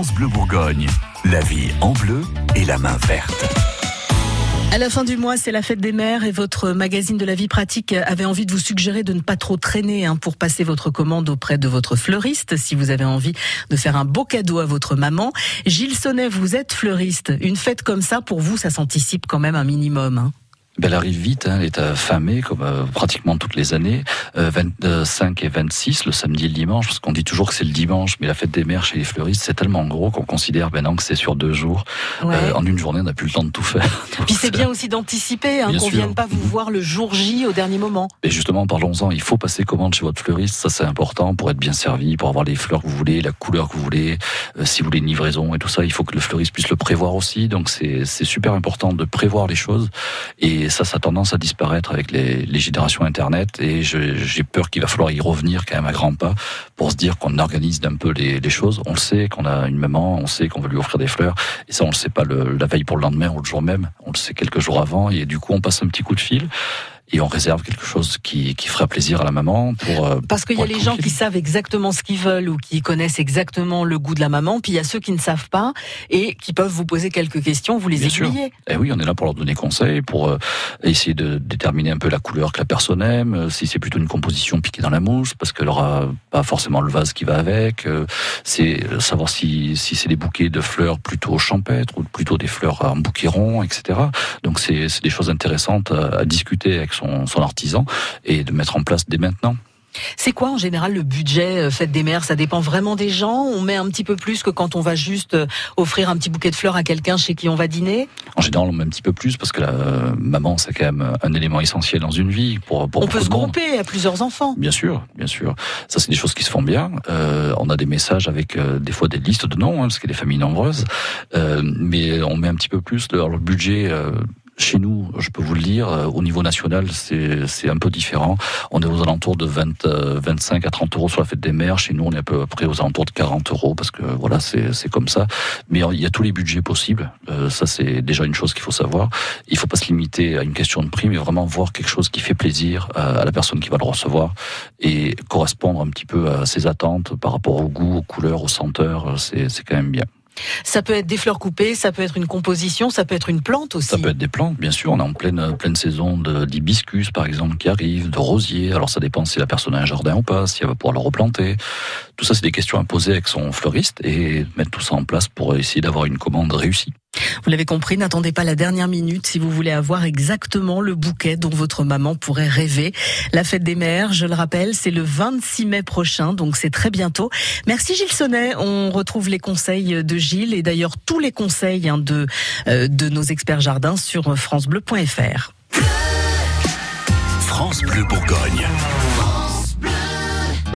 Bleu Bourgogne. La vie en bleu et la main verte. À la fin du mois, c'est la fête des mères et votre magazine de la vie pratique avait envie de vous suggérer de ne pas trop traîner hein, pour passer votre commande auprès de votre fleuriste si vous avez envie de faire un beau cadeau à votre maman. Gilles Sonnet, vous êtes fleuriste. Une fête comme ça, pour vous, ça s'anticipe quand même un minimum. Hein. Ben, elle arrive vite, hein, elle est à fin mai, comme euh, pratiquement toutes les années. Euh, 25 et 26, le samedi et le dimanche, parce qu'on dit toujours que c'est le dimanche, mais la fête des mères chez les fleuristes, c'est tellement gros qu'on considère maintenant que c'est sur deux jours. Ouais. Euh, en une journée, on n'a plus le temps de tout faire. Puis c'est bien aussi d'anticiper, hein, qu'on sûr. vienne pas vous voir le jour J au dernier moment. Et justement, parlons-en, il faut passer commande chez votre fleuriste, ça c'est important pour être bien servi, pour avoir les fleurs que vous voulez, la couleur que vous voulez, euh, si vous voulez une livraison et tout ça, il faut que le fleuriste puisse le prévoir aussi, donc c'est c'est super important de prévoir les choses, et ça, ça a tendance à disparaître avec les, générations Internet, et j'ai peur qu'il va falloir y revenir quand même à grands pas pour se dire qu'on organise un peu les, les choses. On le sait qu'on a une maman, on sait qu'on veut lui offrir des fleurs, et ça on le sait pas le, la veille pour le lendemain ou le jour même, on le sait quelques jours avant, et du coup on passe un petit coup de fil et on réserve quelque chose qui, qui fera plaisir à la maman pour euh, Parce qu'il y a les gens qui savent exactement ce qu'ils veulent ou qui connaissent exactement le goût de la maman, puis il y a ceux qui ne savent pas et qui peuvent vous poser quelques questions, vous les Bien aiguillez. Eh oui, on est là pour leur donner conseil, pour euh, essayer de déterminer un peu la couleur que la personne aime, euh, si c'est plutôt une composition piquée dans la mousse, parce qu'elle aura pas forcément le vase qui va avec. c'est savoir si, si c'est des bouquets de fleurs plutôt champêtres ou plutôt des fleurs en bouquet rond, etc. Donc c'est c'est des choses intéressantes à, à discuter avec son, son artisan et de mettre en place dès maintenant. C'est quoi en général le budget euh, fête des mères? Ça dépend vraiment des gens? On met un petit peu plus que quand on va juste euh, offrir un petit bouquet de fleurs à quelqu'un chez qui on va dîner? En général, on met un petit peu plus parce que la euh, maman, c'est quand même un élément essentiel dans une vie. Pour, pour on peut se grouper à plusieurs enfants. Bien sûr, bien sûr. Ça, c'est des choses qui se font bien. Euh, on a des messages avec euh, des fois des listes de noms, hein, parce qu'il y a des familles nombreuses. Euh, mais on met un petit peu plus. Le, alors, le budget, chez nous, je peux vous le dire, euh, au niveau national, c'est un peu différent. On est aux alentours de 20, euh, 25 à 30 euros sur la fête des mères. Chez nous, on est à peu près aux alentours de 40 euros, parce que voilà, c'est comme ça. Mais il y a tous les budgets possibles. Euh, ça, c'est déjà une chose qu'il faut savoir. Il faut pas se limiter à une question de prix, mais vraiment voir quelque chose qui fait plaisir à, à la personne qui va le recevoir et correspondre un petit peu à ses attentes par rapport au goût, aux couleurs, aux senteurs. C'est quand même bien. Ça peut être des fleurs coupées, ça peut être une composition, ça peut être une plante aussi. Ça peut être des plantes, bien sûr. On est en pleine, pleine saison d'hibiscus, par exemple, qui arrive, de rosiers. Alors, ça dépend si la personne a un jardin ou pas, si elle va pouvoir le replanter. Tout ça, c'est des questions à poser avec son fleuriste et mettre tout ça en place pour essayer d'avoir une commande réussie. Vous l'avez compris, n'attendez pas la dernière minute si vous voulez avoir exactement le bouquet dont votre maman pourrait rêver. La fête des mères, je le rappelle, c'est le 26 mai prochain, donc c'est très bientôt. Merci Gilles Sonnet. On retrouve les conseils de Gilles et d'ailleurs tous les conseils hein, de, euh, de nos experts jardins sur francebleu.fr. France Bleu Bourgogne.